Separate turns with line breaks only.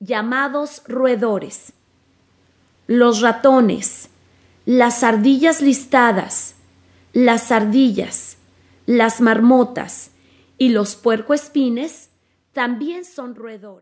llamados roedores. Los ratones, las ardillas listadas, las ardillas, las marmotas y los puercoespines también son roedores.